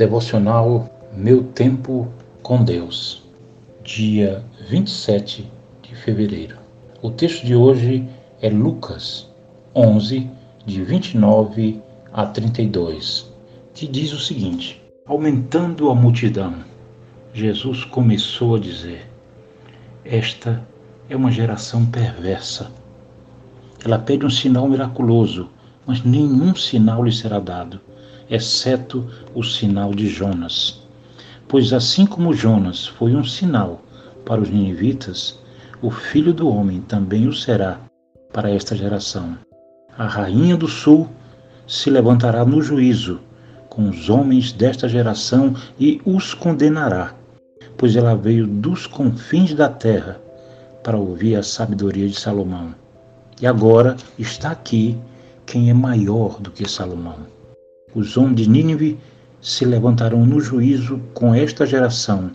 Devocional Meu Tempo com Deus, dia 27 de fevereiro. O texto de hoje é Lucas 11, de 29 a 32, que diz o seguinte: Aumentando a multidão, Jesus começou a dizer: Esta é uma geração perversa. Ela pede um sinal miraculoso, mas nenhum sinal lhe será dado exceto o sinal de Jonas. Pois assim como Jonas foi um sinal para os ninivitas, o filho do homem também o será para esta geração. A rainha do sul se levantará no juízo com os homens desta geração e os condenará, pois ela veio dos confins da terra para ouvir a sabedoria de Salomão. E agora está aqui quem é maior do que Salomão. Os homens de Nínive se levantarão no juízo com esta geração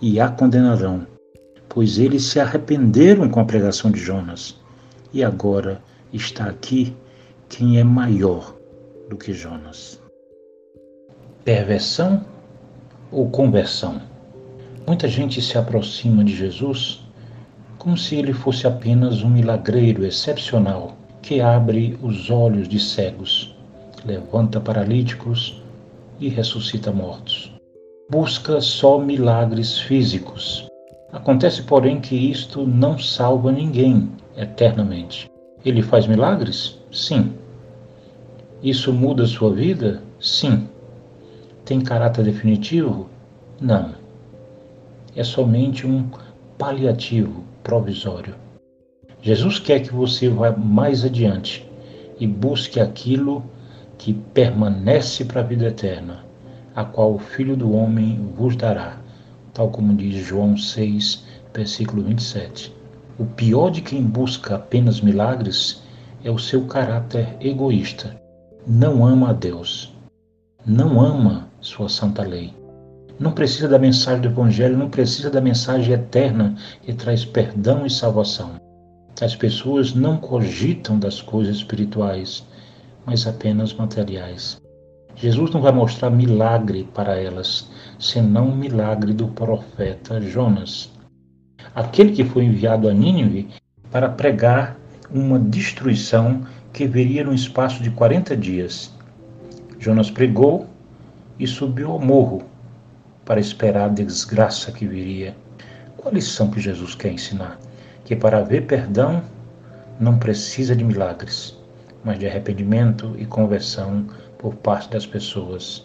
e a condenarão, pois eles se arrependeram com a pregação de Jonas. E agora está aqui quem é maior do que Jonas. Perversão ou conversão? Muita gente se aproxima de Jesus como se ele fosse apenas um milagreiro excepcional que abre os olhos de cegos levanta paralíticos e ressuscita mortos. Busca só milagres físicos. Acontece, porém, que isto não salva ninguém eternamente. Ele faz milagres? Sim. Isso muda sua vida? Sim. Tem caráter definitivo? Não. É somente um paliativo provisório. Jesus quer que você vá mais adiante e busque aquilo que permanece para a vida eterna, a qual o Filho do Homem vos dará, tal como diz João 6, versículo 27. O pior de quem busca apenas milagres é o seu caráter egoísta. Não ama a Deus, não ama sua santa lei. Não precisa da mensagem do Evangelho, não precisa da mensagem eterna que traz perdão e salvação. As pessoas não cogitam das coisas espirituais, mas apenas materiais. Jesus não vai mostrar milagre para elas, senão o milagre do profeta Jonas. Aquele que foi enviado a Nínive para pregar uma destruição que viria no espaço de 40 dias. Jonas pregou e subiu ao morro para esperar a desgraça que viria. Qual a lição que Jesus quer ensinar? Que para haver perdão não precisa de milagres mas de arrependimento e conversão por parte das pessoas.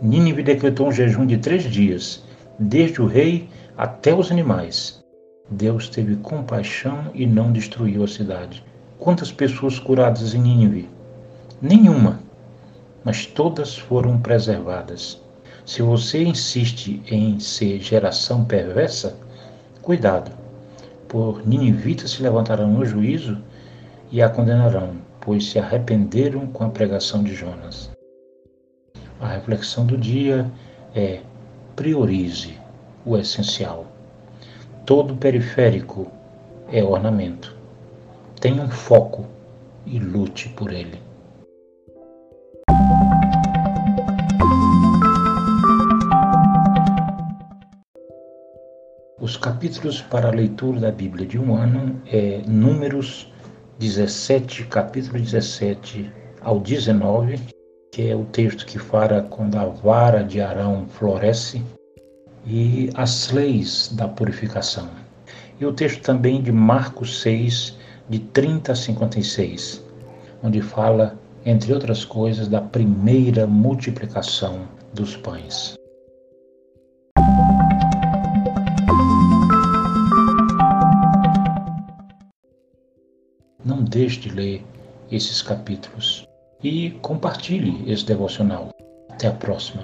Nínive decretou um jejum de três dias, desde o rei até os animais. Deus teve compaixão e não destruiu a cidade. Quantas pessoas curadas em Nínive? Nenhuma, mas todas foram preservadas. Se você insiste em ser geração perversa, cuidado, por ninivitas se levantarão no juízo e a condenarão, pois se arrependeram com a pregação de Jonas. A reflexão do dia é: priorize o essencial. Todo periférico é ornamento. Tenha um foco e lute por ele. Os capítulos para a leitura da Bíblia de um ano é Números 17, capítulo 17 ao 19, que é o texto que fala quando a vara de Arão floresce, e as leis da purificação. E o texto também de Marcos 6, de 30 a 56, onde fala, entre outras coisas, da primeira multiplicação dos pães. Não deixe de ler esses capítulos e compartilhe esse devocional. Até a próxima.